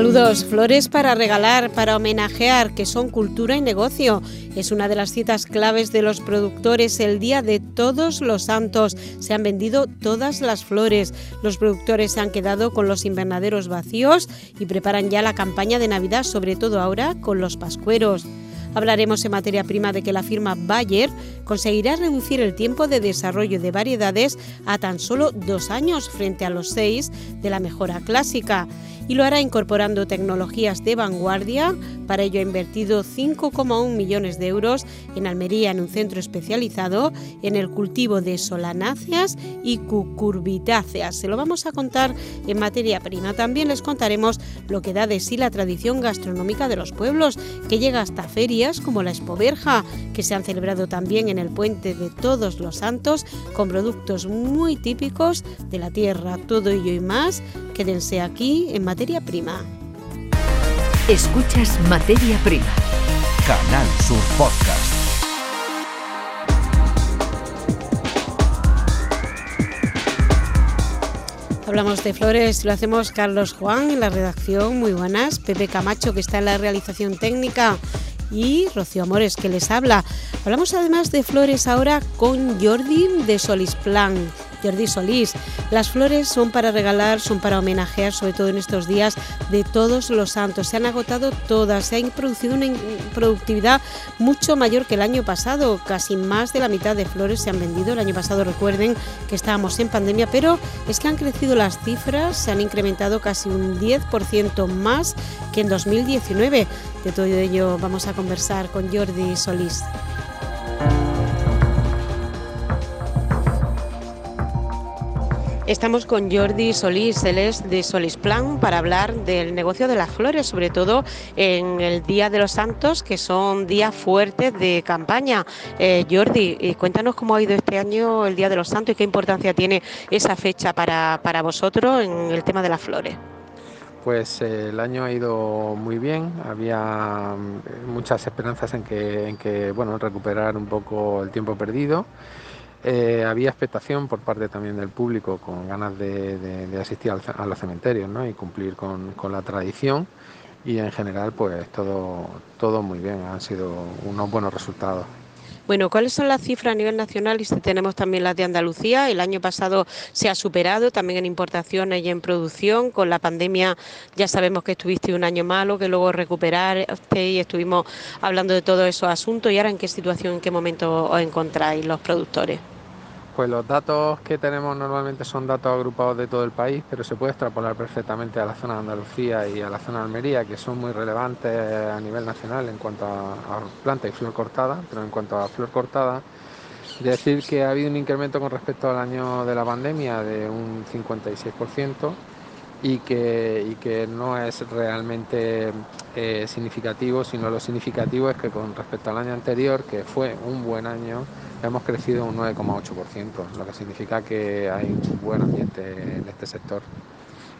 Saludos, flores para regalar, para homenajear, que son cultura y negocio. Es una de las citas claves de los productores el día de todos los santos. Se han vendido todas las flores. Los productores se han quedado con los invernaderos vacíos y preparan ya la campaña de Navidad, sobre todo ahora con los pascueros. Hablaremos en materia prima de que la firma Bayer conseguirá reducir el tiempo de desarrollo de variedades a tan solo dos años frente a los seis de la mejora clásica y lo hará incorporando tecnologías de vanguardia. Para ello ha invertido 5,1 millones de euros en Almería en un centro especializado en el cultivo de solanáceas y cucurbitáceas. Se lo vamos a contar en materia prima. También les contaremos lo que da de sí la tradición gastronómica de los pueblos, que llega hasta ferias como la Expoverja, que se han celebrado también en el puente de Todos los Santos, con productos muy típicos de la tierra. Todo ello y más, quédense aquí en materia Prima. Escuchas Materia Prima. Canal Sur Podcast. Hablamos de flores, lo hacemos Carlos Juan en la redacción, muy buenas, Pepe Camacho que está en la realización técnica y Rocío Amores que les habla. Hablamos además de flores ahora con Jordi de Solisplan Jordi Solís. Las flores son para regalar, son para homenajear, sobre todo en estos días de todos los santos. Se han agotado todas, se ha producido una productividad mucho mayor que el año pasado. Casi más de la mitad de flores se han vendido. El año pasado recuerden que estábamos en pandemia, pero es que han crecido las cifras, se han incrementado casi un 10% más que en 2019. De todo ello vamos a conversar con Jordi Solís. Estamos con Jordi Solís, él es de Solisplan, para hablar del negocio de las flores, sobre todo en el Día de los Santos, que son días fuertes de campaña. Eh, Jordi, eh, cuéntanos cómo ha ido este año el Día de los Santos y qué importancia tiene esa fecha para, vosotros en el tema de las flores. Pues eh, el año ha ido muy bien, había muchas esperanzas en que, en que bueno, recuperar un poco el tiempo perdido. Eh, había expectación por parte también del público con ganas de, asistir a los cementerios ¿no? y cumplir con, la tradición y en general pues todo, todo muy bien, han sido unos buenos resultados. Bueno, ¿cuáles son las cifras a nivel nacional? Y si tenemos también las de Andalucía. El año pasado se ha superado también en importaciones y en producción. Con la pandemia ya sabemos que estuviste un año malo, que luego recuperaste y estuvimos hablando de todos esos asuntos. ¿Y ahora en qué situación, en qué momento os encontráis los productores? Pues los datos que tenemos normalmente son datos agrupados de todo el país, pero se puede extrapolar perfectamente a la zona de Andalucía y a la zona de Almería, que son muy relevantes a nivel nacional en cuanto a, planta y flor cortada, pero en cuanto a flor cortada, decir que ha habido un incremento con respecto al año de la pandemia de un 56% y que, y que no es realmente eh, significativo, sino lo significativo es que con respecto al año anterior, que fue un buen año, hemos crecido un 9,8%, lo que significa que hay un buen ambiente en este sector.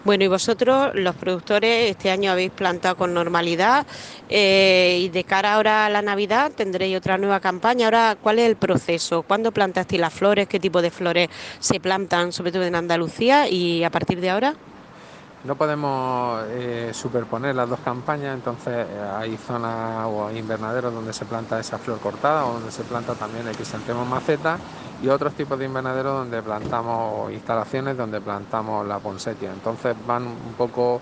Bueno, y vosotros, los productores, este año habéis plantado con normalidad eh, y de cara ahora a la Navidad tendréis otra nueva campaña. Ahora, ¿cuál es el proceso? ¿Cuándo plantasteis las flores? ¿Qué tipo de flores se plantan, sobre todo en Andalucía? Y a partir de ahora. No podemos eh, superponer las dos campañas, entonces eh, hay zonas o invernaderos donde se planta esa flor cortada o donde se planta también el crisantemo maceta y otros tipos de invernaderos donde plantamos instalaciones donde plantamos la ponsetia. Entonces van un poco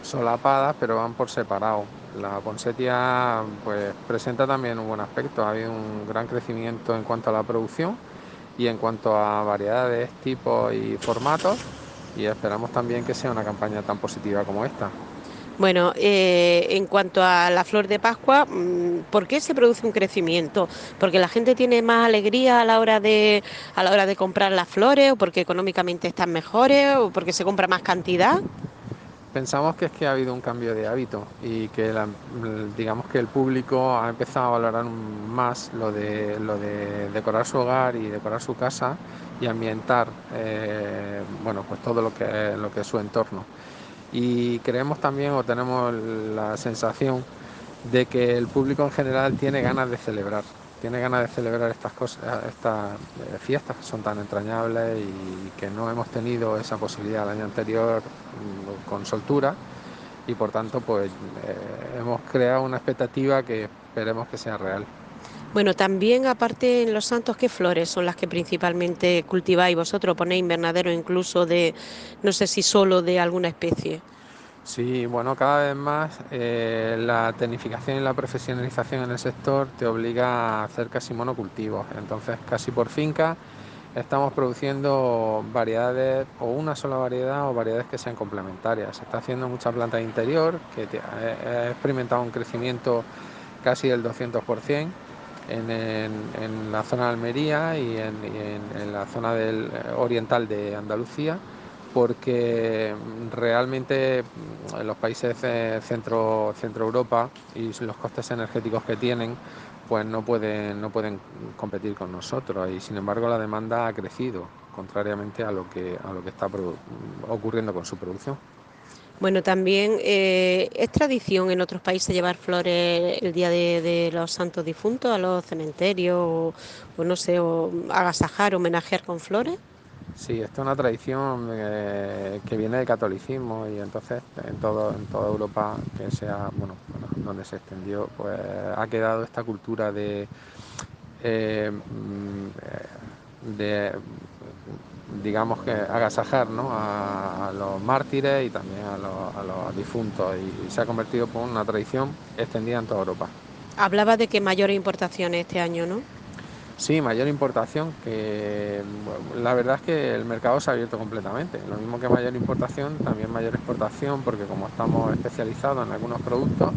solapadas pero van por separado. La ponsetia pues presenta también un buen aspecto, ha habido un gran crecimiento en cuanto a la producción y en cuanto a variedades, tipos y formatos y esperamos también que sea una campaña tan positiva como esta. Bueno, eh, en cuanto a la flor de Pascua, mm, ¿por qué se produce un crecimiento? ¿Porque la gente tiene más alegría a la hora de a la hora de comprar las flores o porque económicamente están mejores o porque se compra más cantidad? Pensamos que es que ha habido un cambio de hábito y que digamos que el público ha empezado a valorar más lo de, decorar su hogar y decorar su casa y ambientar eh, bueno, pues todo lo que, lo que es su entorno. Y creemos también o tenemos la sensación de que el público en general tiene ganas de celebrar, tiene ganas de celebrar estas cosas, estas eh, fiestas que son tan entrañables y que no hemos tenido esa posibilidad el año anterior mm, con soltura y por tanto pues eh, hemos creado una expectativa que esperemos que sea real. Bueno, también aparte en Los Santos, ¿qué flores son las que principalmente cultiváis vosotros? ¿Ponéis invernadero incluso de, no sé si solo de alguna especie? Sí, bueno, cada vez más eh, la tecnificación y la profesionalización en el sector te obliga a hacer casi monocultivos. Entonces, casi por finca estamos produciendo variedades o una sola variedad o variedades que sean complementarias. Se está haciendo mucha planta de interior que ha experimentado un crecimiento casi del 200% en, la zona de Almería y en, en la zona del, eh, oriental de Andalucía porque realmente mm, los países centro, centro Europa y los costes energéticos que tienen pues no pueden, no pueden competir con nosotros y sin embargo la demanda ha crecido contrariamente a lo que, a lo que está ocurriendo con su producción. Bueno, también eh, es tradición en otros países llevar flores el día de, los santos difuntos a los cementerios o, o no sé, o agasajar, homenajear con flores. Sí, esto es una tradición eh, que viene del catolicismo y entonces en todo en toda Europa que sea bueno, donde se extendió pues ha quedado esta cultura de eh, mm, digamos que agasajar ¿no? a, los mártires y también a los, difuntos y, se ha convertido en una tradición extendida en toda Europa. Hablaba de que mayores importaciones este año, ¿no? Sí, mayor importación, que la verdad es que el mercado se ha abierto completamente. Lo mismo que mayor importación, también mayor exportación, porque como estamos especializados en algunos productos,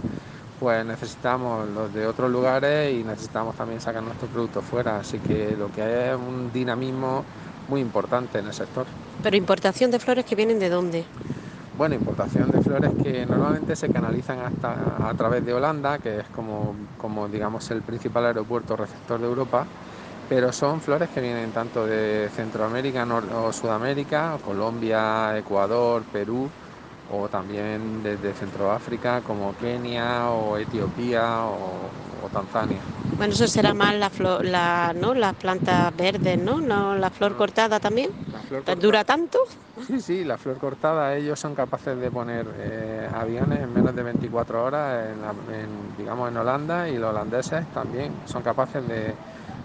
pues necesitamos los de otros lugares y necesitamos también sacar nuestros productos fuera. Así que lo que hay es un dinamismo muy importante en el sector. ¿Pero importación de flores que vienen de dónde? Bueno, importación de flores que normalmente se canalizan hasta a través de Holanda, que es como, como digamos el principal aeropuerto receptor de Europa pero son flores que vienen tanto de Centroamérica o Sudamérica, Colombia, Ecuador, Perú, o también desde Centroáfrica como Kenia o Etiopía o, Tanzania. Bueno, eso será más la flor, la, ¿no? las plantas verdes, ¿no? ¿no? La flor cortada también. ¿Dura tanto? Sí, sí, la flor cortada, ellos son capaces de poner eh, aviones en menos de 24 horas, en, digamos, en Holanda, y los holandeses también son capaces de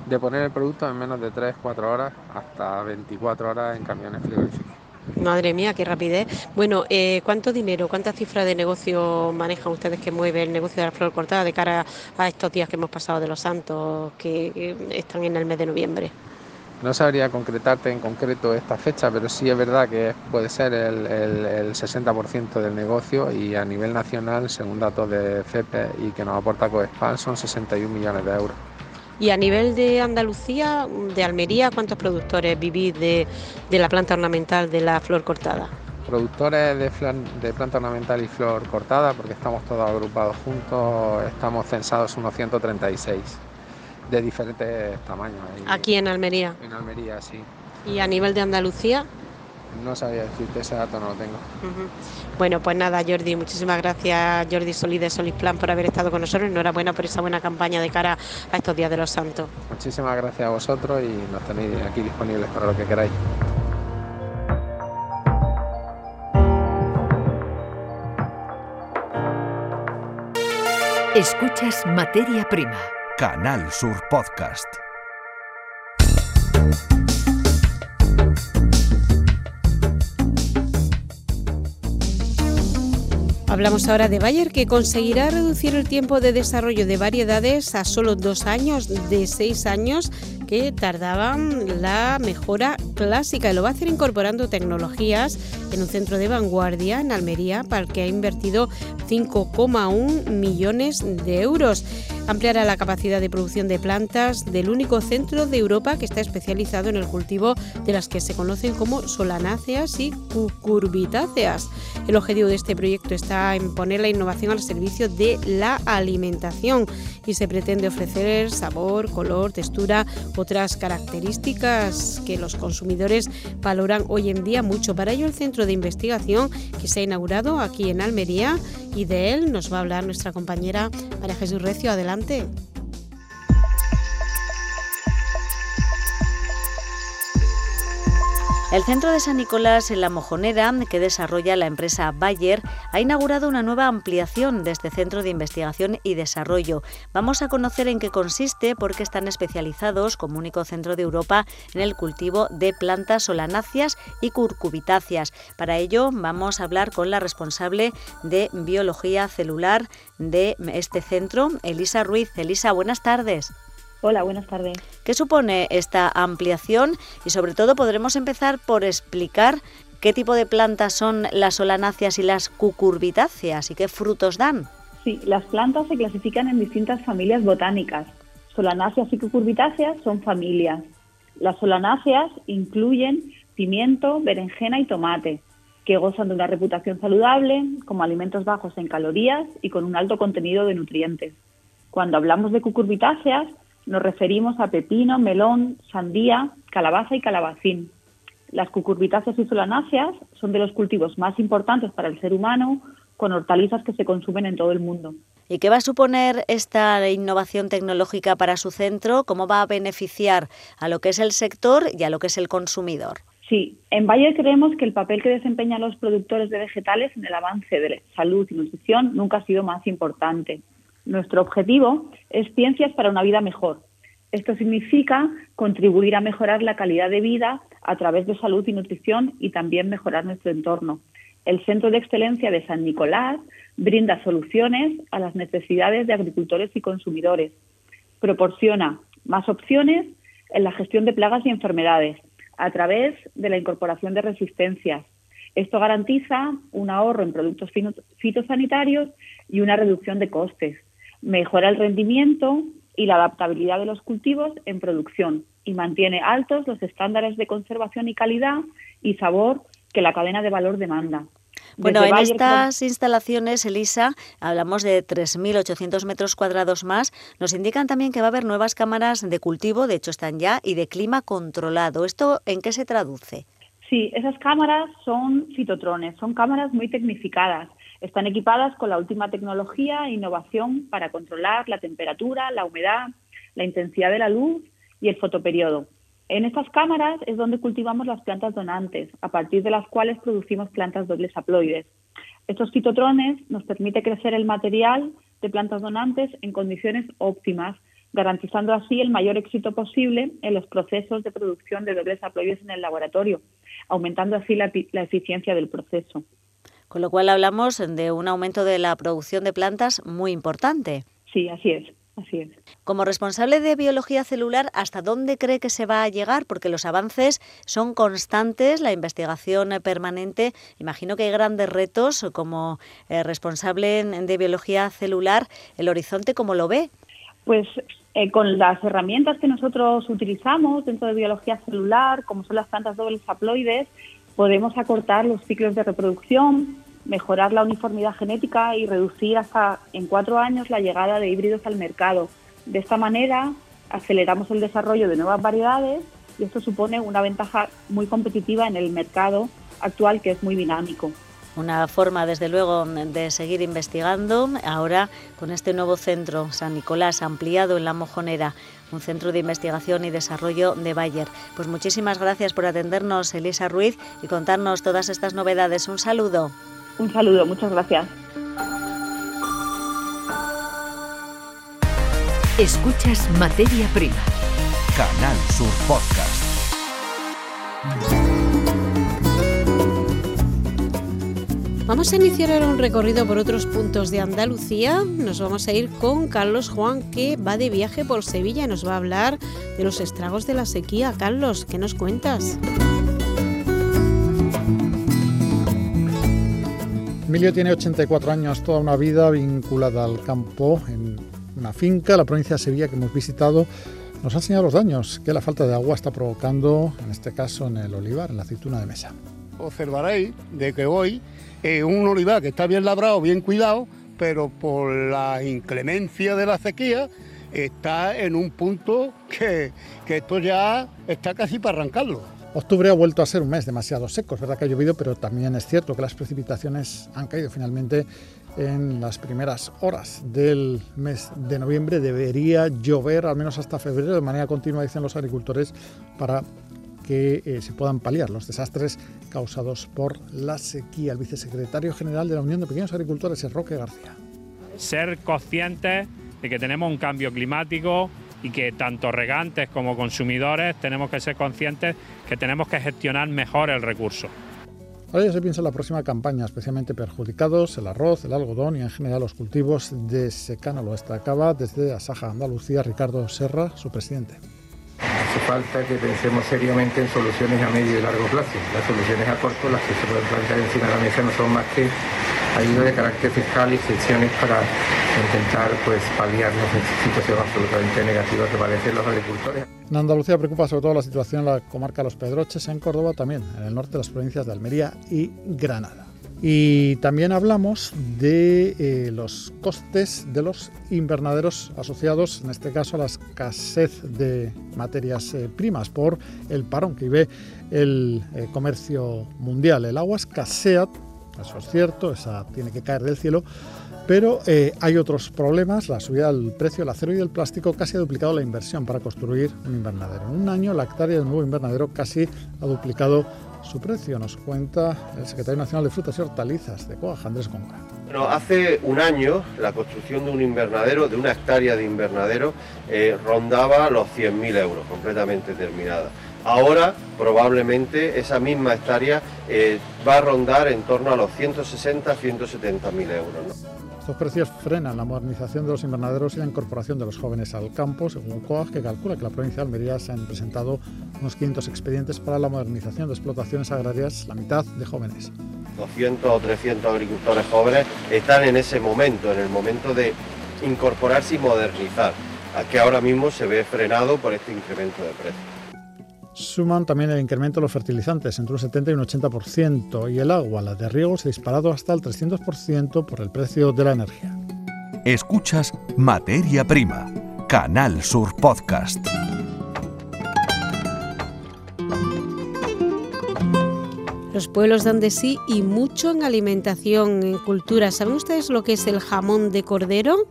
de poner el producto en menos de 3-4 horas hasta 24 horas en camiones frigoríficos. Madre mía, qué rapidez. Bueno, eh, ¿cuánto dinero, cuántas cifras de negocio manejan ustedes que mueve el negocio de la flor cortada de cara a estos días que hemos pasado de los santos que están en el mes de noviembre? No sabría concretarte en concreto esta fecha, pero sí es verdad que puede ser el, el 60% del negocio y a nivel nacional, según datos de FEPE y que nos aporta COESPAN, son 61 millones de euros. Y a nivel de Andalucía, de Almería, ¿cuántos productores vivís de, la planta ornamental de la flor cortada? Productores de, de, planta ornamental y flor cortada, porque estamos todos agrupados juntos, estamos censados unos 136 de diferentes tamaños. Aquí en Almería. En Almería, sí. ¿Y a nivel de Andalucía? No sabía decirte, ese dato no lo tengo. Bueno, pues nada, Jordi, muchísimas gracias, Jordi Solís de Solisplan, por haber estado con nosotros. Enhorabuena por esa buena campaña de cara a estos días de los santos. Muchísimas gracias a vosotros y nos tenéis aquí disponibles para lo que queráis. Escuchas Materia Prima. Canal Sur Podcast. Hablamos ahora de Bayer, que conseguirá reducir el tiempo de desarrollo de variedades a solo dos años de seis años que tardaban la mejora clásica y lo va a hacer incorporando tecnologías en un centro de vanguardia en Almería para el que ha invertido 5,1 millones de euros. Ampliará la capacidad de producción de plantas del único centro de Europa que está especializado en el cultivo de las que se conocen como solanáceas y cucurbitáceas. El objetivo de este proyecto está en poner la innovación al servicio de la alimentación y se pretende ofrecer sabor, color, textura, otras características que los consumidores valoran hoy en día mucho. Para ello, el centro de investigación que se ha inaugurado aquí en Almería y de él nos va a hablar nuestra compañera María Jesús Recio. Adelante. El centro de San Nicolás en La Mojonera, que desarrolla la empresa Bayer, ha inaugurado una nueva ampliación de este centro de investigación y desarrollo. Vamos a conocer en qué consiste porque están especializados como único centro de Europa en el cultivo de plantas solanáceas y curcubitáceas. Para ello vamos a hablar con la responsable de biología celular de este centro, Elisa Ruiz. Elisa, buenas tardes. Hola, buenas tardes. ¿Qué supone esta ampliación? Y sobre todo podremos empezar por explicar qué tipo de plantas son las solanáceas y las cucurbitáceas y qué frutos dan. Sí, las plantas se clasifican en distintas familias botánicas. Solanáceas y cucurbitáceas son familias. Las solanáceas incluyen pimiento, berenjena y tomate, que gozan de una reputación saludable, como alimentos bajos en calorías y con un alto contenido de nutrientes. Cuando hablamos de cucurbitáceas, nos referimos a pepino, melón, sandía, calabaza y calabacín. Las cucurbitáceas y solanáceas son de los cultivos más importantes para el ser humano, con hortalizas que se consumen en todo el mundo. ¿Y qué va a suponer esta innovación tecnológica para su centro? ¿Cómo va a beneficiar a lo que es el sector y a lo que es el consumidor? Sí, en Bayer creemos que el papel que desempeñan los productores de vegetales en el avance de salud y nutrición nunca ha sido más importante. Nuestro objetivo es ciencias para una vida mejor. Esto significa contribuir a mejorar la calidad de vida a través de salud y nutrición y también mejorar nuestro entorno. El Centro de Excelencia de San Nicolás brinda soluciones a las necesidades de agricultores y consumidores. Proporciona más opciones en la gestión de plagas y enfermedades a través de la incorporación de resistencias. Esto garantiza un ahorro en productos fitosanitarios y una reducción de costes mejora el rendimiento y la adaptabilidad de los cultivos en producción y mantiene altos los estándares de conservación y calidad y sabor que la cadena de valor demanda. Bueno, en estas instalaciones, Elisa, hablamos de 3.800 metros cuadrados más. Nos indican también que va a haber nuevas cámaras de cultivo, de hecho están ya, y de clima controlado. ¿Esto en qué se traduce? Sí, esas cámaras son fitotrones, son cámaras muy tecnificadas están equipadas con la última tecnología e innovación para controlar la temperatura, la humedad, la intensidad de la luz y el fotoperiodo. En estas cámaras es donde cultivamos las plantas donantes, a partir de las cuales producimos plantas dobles haploides. Estos fitotrones nos permiten crecer el material de plantas donantes en condiciones óptimas, garantizando así el mayor éxito posible en los procesos de producción de dobles haploides en el laboratorio, aumentando así la eficiencia del proceso con lo cual hablamos de un aumento de la producción de plantas muy importante. Sí, así es. Así es. Como responsable de biología celular, ¿hasta dónde cree que se va a llegar? Porque los avances son constantes, la investigación permanente. Imagino que hay grandes retos como eh, responsable de biología celular. ¿El horizonte cómo lo ve? Pues eh, con las herramientas que nosotros utilizamos dentro de biología celular, como son las plantas dobles haploides, podemos acortar los ciclos de reproducción, mejorar la uniformidad genética y reducir hasta en cuatro años la llegada de híbridos al mercado. De esta manera aceleramos el desarrollo de nuevas variedades y esto supone una ventaja muy competitiva en el mercado actual que es muy dinámico. Una forma, desde luego, de seguir investigando ahora con este nuevo centro San Nicolás ampliado en La Mojonera un centro de investigación y desarrollo de Bayer. Pues muchísimas gracias por atendernos, Elisa Ruiz, y contarnos todas estas novedades. Un saludo. Un saludo, muchas gracias. Escuchas Materia Prima. Canal Sur Podcast. Vamos a iniciar ahora un recorrido por otros puntos de Andalucía. Nos vamos a ir con Carlos Juan, que va de viaje por Sevilla y nos va a hablar de los estragos de la sequía. Carlos, ¿qué nos cuentas? Emilio tiene 84 años, toda una vida vinculada al campo en una finca, la provincia de Sevilla que hemos visitado. Nos ha enseñado los daños que la falta de agua está provocando, en este caso en el olivar, en la aceituna de mesa. Observaréis de que hoy es un olivar que está bien labrado, bien cuidado, pero por la inclemencia de la sequía está en un punto que esto ya está casi para arrancarlo. Octubre ha vuelto a ser un mes demasiado seco, es verdad que ha llovido, pero también es cierto que las precipitaciones han caído finalmente en las primeras horas del mes de noviembre debería llover al menos hasta febrero de manera continua, dicen los agricultores, para que eh, se puedan paliar los desastres causados por la sequía. El vicesecretario general de la Unión de Pequeños Agricultores es Roque García. Ser conscientes de que tenemos un cambio climático y que tanto regantes como consumidores tenemos que ser conscientes que tenemos que gestionar mejor el recurso. Ahora ya se piensa en la próxima campaña, especialmente perjudicados el arroz, el algodón y en general los cultivos de secano. Lo destacaba desde Asaja, Andalucía, Ricardo Serra, su presidente. Hace falta que pensemos seriamente en soluciones a medio y largo plazo. Las soluciones a corto, las que se pueden plantear encima de la mesa, no son más que ayuda de carácter fiscal y excepciones para intentar pues paliar las situaciones absolutamente negativas que padecen los agricultores. En Andalucía preocupa sobre todo la situación en la comarca Los Pedroches, en Córdoba también, en el norte de las provincias de Almería y Granada. Y también hablamos de eh, los costes de los invernaderos asociados, en este caso, a la escasez de materias eh, primas por el parón que vive el eh, comercio mundial. El agua escasea, eso es cierto, esa tiene que caer del cielo, pero eh, hay otros problemas. La subida del precio del acero y del plástico casi ha duplicado la inversión para construir un invernadero. En un año, la hectárea del nuevo invernadero casi ha duplicado su precio, nos cuenta el secretario nacional de Frutas y Hortalizas de Coaja, Andrés Conca. Bueno, hace un año la construcción de un invernadero, de una hectárea de invernadero, eh, rondaba los 100.000 euros, completamente terminada. Ahora probablemente esa misma hectárea eh, va a rondar en torno a los 160-170 mil euros. Estos precios frenan la modernización de los invernaderos y la incorporación de los jóvenes al campo, según COAG, que calcula que la provincia de Almería se han presentado unos 500 expedientes para la modernización de explotaciones agrarias, la mitad de jóvenes. 200 o 300 agricultores jóvenes están en ese momento, en el momento de incorporarse y modernizar, que ahora mismo se ve frenado por este incremento de precios suman también el incremento de los fertilizantes entre un 70 y un 80% y el agua, la de riego, se ha disparado hasta el 300% por el precio de la energía. Escuchas Materia Prima, Canal Sur Podcast. Los pueblos dan de sí y mucho en alimentación, en cultura. ¿Saben ustedes lo que es el jamón de cordero?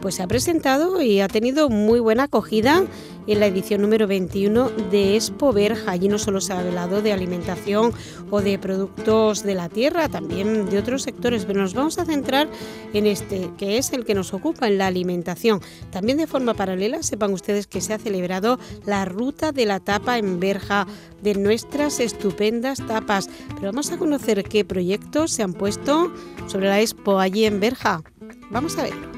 Pues se ha presentado y ha tenido muy buena acogida en la edición número 21 de Expo Verja. Allí no solo se ha hablado de alimentación o de productos de la tierra, también de otros sectores, pero nos vamos a centrar en este, que es el que nos ocupa en la alimentación. También de forma paralela, sepan ustedes que se ha celebrado la ruta de la tapa en Verja de nuestras estupendas tapas. Pero vamos a conocer qué proyectos se han puesto sobre la Expo allí en Verja. Vamos a verlo.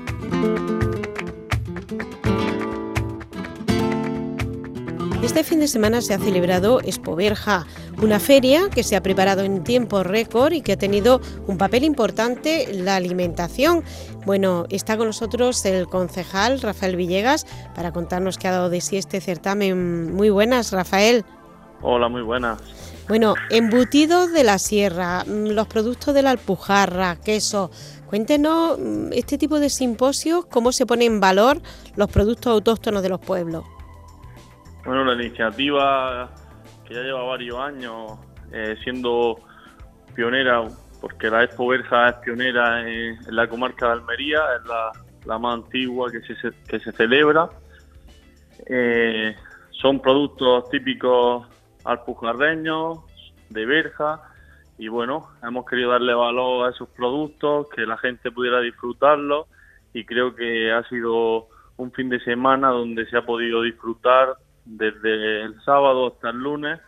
Este fin de semana se ha celebrado Expoverja, una feria que se ha preparado en tiempo récord y que ha tenido un papel importante en la alimentación. Bueno, está con nosotros el concejal Rafael Villegas para contarnos qué ha dado de sí este certamen. Muy buenas, Rafael. Hola, muy buenas. Bueno, embutidos de la sierra, mm, los productos de la alpujarra, queso. Cuéntenos mm, este tipo de simposios, cómo se pone en valor los productos autóctonos de los pueblos. Bueno, la iniciativa que ya lleva varios años eh, siendo pionera, porque la Expo Verja es pionera en, la comarca de Almería, es la, más antigua que se, que se celebra. Eh, son productos típicos alpujarreños, de verja, y bueno, hemos querido darle valor a esos productos, que la gente pudiera disfrutarlos, y creo que ha sido un fin de semana donde se ha podido disfrutar desde el sábado hasta el lunes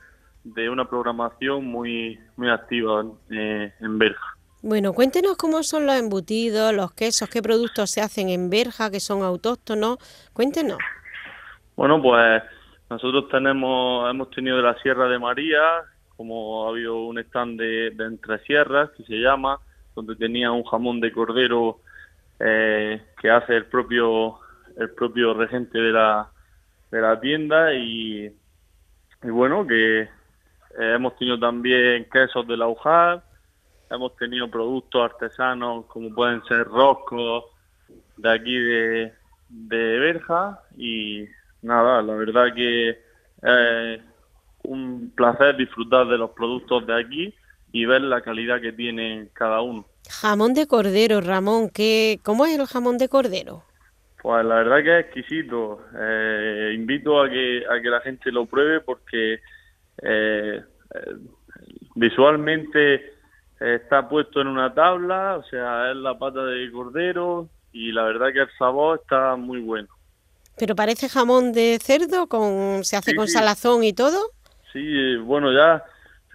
de una programación muy, muy activa eh, en Berja. Bueno, cuéntenos cómo son los embutidos, los quesos, qué productos se hacen en Berja, que son autóctonos. Cuéntenos. Bueno, pues nosotros tenemos, hemos tenido de la Sierra de María, como ha habido un stand de, de Entre Sierras, que se llama, donde tenía un jamón de cordero eh, que hace el propio, el propio regente de la, de la tienda y, bueno, que eh, hemos tenido también quesos de la hemos tenido productos artesanos como pueden ser roscos de aquí de, de Berja y nada, la verdad que es un placer disfrutar de los productos de aquí y ver la calidad que tiene cada uno. Jamón de cordero, Ramón, ¿qué, ¿cómo es el jamón de cordero? Pues la verdad que es exquisito. Eh, invito a que, a que la gente lo pruebe porque eh, eh, visualmente está puesto en una tabla, o sea, es la pata de cordero y la verdad que el sabor está muy bueno. ¿Pero parece jamón de cerdo? con ¿Se hace con salazón y todo? Sí, bueno, ya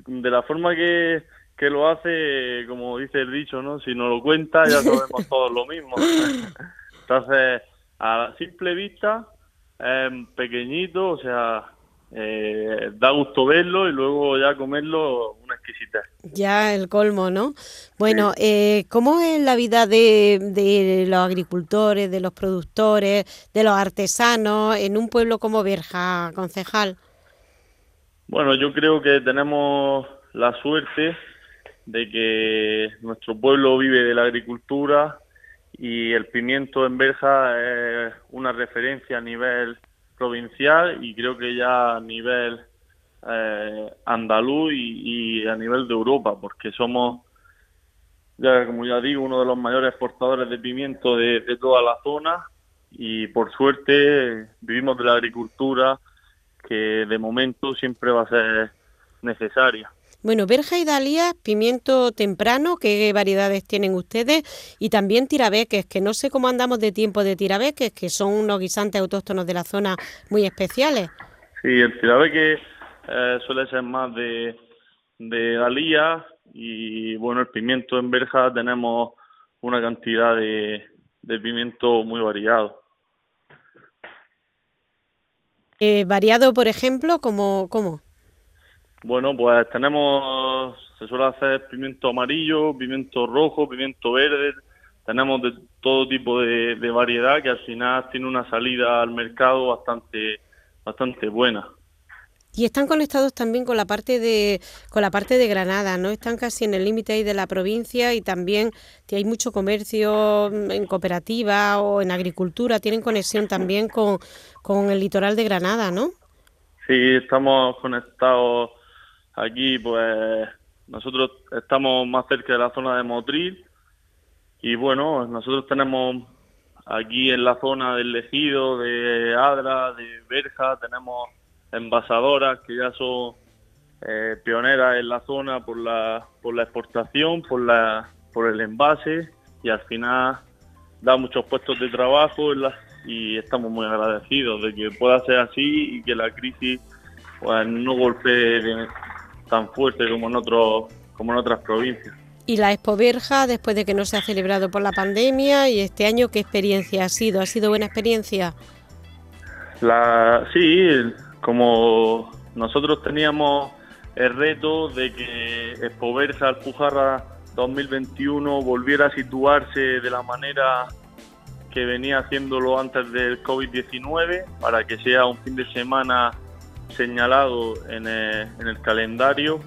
de la forma que, que lo hace, como dice el dicho, ¿no? Si no lo cuenta, ya sabemos todos lo mismo. Entonces, a simple vista, es pequeñito, o sea, eh, da gusto verlo y luego ya comerlo una exquisita. Ya el colmo, ¿no? Bueno, eh, ¿cómo es la vida de, de, los agricultores, de los productores, de los artesanos en un pueblo como Berja, concejal? Bueno, yo creo que tenemos la suerte de que nuestro pueblo vive de la agricultura y el pimiento en Berja es una referencia a nivel provincial y creo que ya a nivel eh, andaluz y, a nivel de Europa, porque somos, ya como ya digo, uno de los mayores exportadores de pimiento de toda la zona y por suerte vivimos de la agricultura que de momento siempre va a ser necesaria. Bueno, verja y dalía, pimiento temprano, ¿qué variedades tienen ustedes? Y también tirabeques, que no sé cómo andamos de tiempo de tirabeques, que son unos guisantes autóctonos de la zona muy especiales. Sí, el tirabeque eh, suele ser más de, de dalía y bueno, el pimiento en verja tenemos una cantidad de, de pimiento muy variado. Eh, variado, por ejemplo, como cómo? Bueno, pues tenemos, se suele hacer pimiento amarillo, pimiento rojo, pimiento verde, tenemos de todo tipo de, variedad que al final tiene una salida al mercado bastante, bastante buena. Y están conectados también con la parte de con la parte de Granada, ¿no? Están casi en el límite ahí de la provincia y también hay mucho comercio en cooperativa o en agricultura, tienen conexión también con, con el litoral de Granada, ¿no? Sí, estamos conectados aquí, pues nosotros estamos más cerca de la zona de Motril y bueno, nosotros tenemos aquí en la zona del Ejido, de Adra, de Berja, tenemos envasadoras que ya son eh, pioneras en la zona por la, por la exportación, por, la, por el envase y al final da muchos puestos de trabajo y estamos muy agradecidos de que pueda ser así y que la crisis pues, no golpee tan fuerte como en, otros como en otras provincias. Y la Expo Verja, después de que no se ha celebrado por la pandemia, y este año, ¿qué experiencia ha sido? ¿Ha sido buena experiencia? La, sí, como nosotros teníamos el reto de que Expoversa Alpujarra 2021 volviera a situarse de la manera que venía haciéndolo antes del COVID-19 para que sea un fin de semana señalado el, en el calendario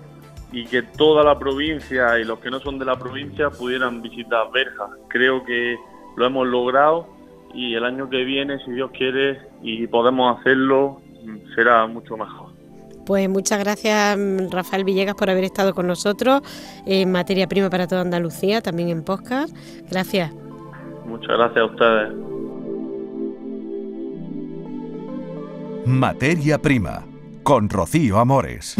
y que toda la provincia y los que no son de la provincia pudieran visitar Verja. Creo que lo hemos logrado y el año que viene, si Dios quiere y podemos hacerlo, será mucho mejor. Pues muchas gracias Rafael Villegas por haber estado con nosotros en Materia Prima para toda Andalucía, también en podcast. Gracias. Muchas gracias a ustedes. Materia Prima con Rocío Amores.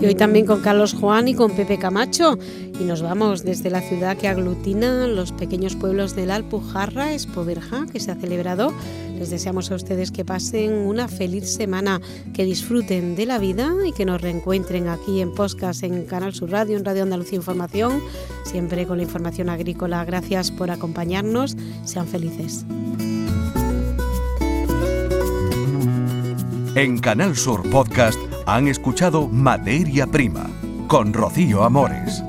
Y hoy también con Carlos Juan y con Pepe Camacho. Y nos vamos desde la ciudad que aglutina los pequeños pueblos de la Alpujarra, Espoverja, que se ha celebrado. Les deseamos a ustedes que pasen una feliz semana, que disfruten de la vida y que nos reencuentren aquí en Podcast, en Canal Sur Radio, en Radio Andalucía Información, siempre con la información agrícola. Gracias por acompañarnos. Sean felices. En Canal Sur Podcast han escuchado Materia Prima con Rocío Amores.